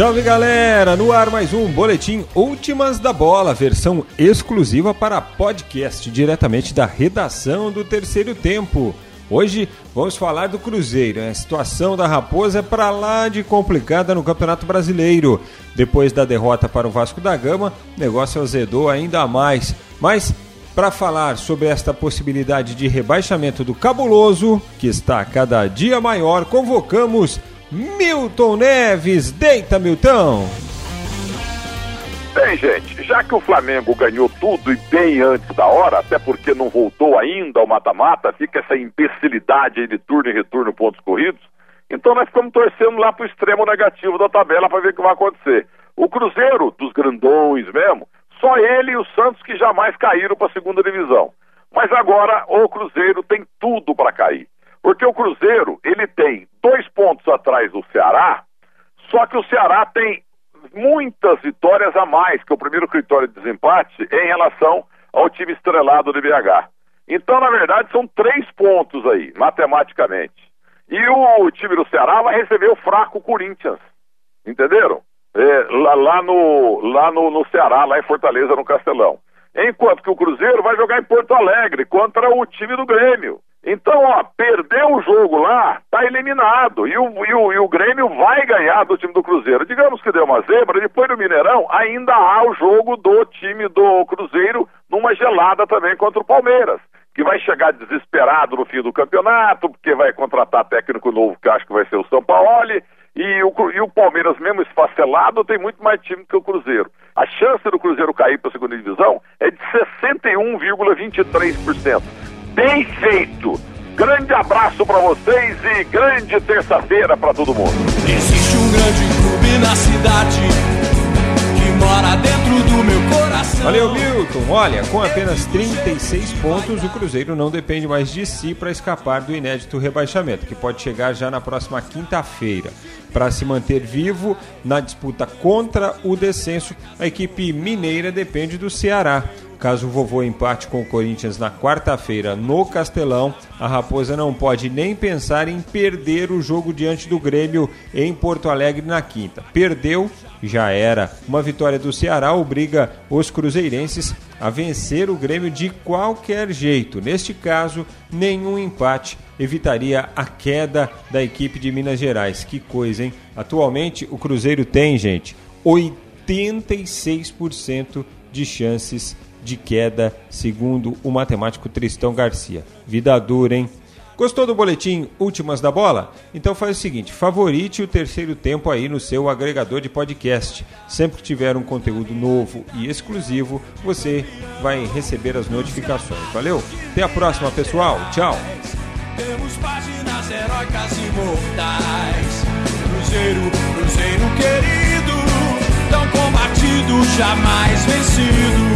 Salve galera! No ar mais um boletim Últimas da Bola, versão exclusiva para podcast, diretamente da redação do terceiro tempo. Hoje vamos falar do Cruzeiro. A situação da Raposa é para lá de complicada no Campeonato Brasileiro. Depois da derrota para o Vasco da Gama, o negócio azedou ainda mais. Mas para falar sobre esta possibilidade de rebaixamento do cabuloso, que está cada dia maior, convocamos Milton Neves. Deita, Milton! Bem, gente, já que o Flamengo ganhou tudo e bem antes da hora, até porque não voltou ainda ao mata-mata, fica essa imbecilidade aí de turno e retorno pontos corridos, então nós ficamos torcendo lá pro extremo negativo da tabela para ver o que vai acontecer. O Cruzeiro, dos grandões mesmo, só ele e o Santos que jamais caíram para a segunda divisão. Mas agora o Cruzeiro tem tudo para cair. Porque o Cruzeiro, ele tem atrás do Ceará, só que o Ceará tem muitas vitórias a mais que o primeiro critério de desempate em relação ao time estrelado do BH. Então, na verdade, são três pontos aí, matematicamente. E o time do Ceará vai receber o fraco Corinthians. Entenderam? É, lá, lá, no, lá no, no Ceará, lá em Fortaleza, no Castelão. Enquanto que o Cruzeiro vai jogar em Porto Alegre contra o time do Grêmio. Então, ó, perdeu o jogo lá, eliminado. E o, e, o, e o Grêmio vai ganhar do time do Cruzeiro. Digamos que deu uma zebra, depois do Mineirão, ainda há o jogo do time do Cruzeiro numa gelada também contra o Palmeiras. Que vai chegar desesperado no fim do campeonato, porque vai contratar técnico novo, que acho que vai ser o São Paulo. E o, e o Palmeiras, mesmo esfacelado, tem muito mais time que o Cruzeiro. A chance do Cruzeiro cair para a segunda divisão é de 61,23% bem feito. Grande abraço para vocês e grande terça-feira para todo mundo. Existe um grande clube na cidade que mora dentro do meu coração. Valeu, Milton. Olha, com apenas 36 pontos, o Cruzeiro não depende mais de si para escapar do inédito rebaixamento, que pode chegar já na próxima quinta-feira. Para se manter vivo na disputa contra o descenso, a equipe mineira depende do Ceará. Caso o vovô empate com o Corinthians na quarta-feira no Castelão, a Raposa não pode nem pensar em perder o jogo diante do Grêmio em Porto Alegre na quinta. Perdeu, já era. Uma vitória do Ceará obriga os cruzeirenses a vencer o Grêmio de qualquer jeito. Neste caso, nenhum empate evitaria a queda da equipe de Minas Gerais. Que coisa, hein? Atualmente, o Cruzeiro tem, gente, 86% de chances queda, segundo o matemático Tristão Garcia. Vida dura, hein? Gostou do boletim Últimas da Bola? Então faz o seguinte, favorite o terceiro tempo aí no seu agregador de podcast. Sempre que tiver um conteúdo novo e exclusivo, você vai receber as notificações. Valeu? Até a próxima, pessoal. Tchau. Temos páginas heróicas imortais. Cruzeiro, Cruzeiro querido, tão combatido, jamais vencido.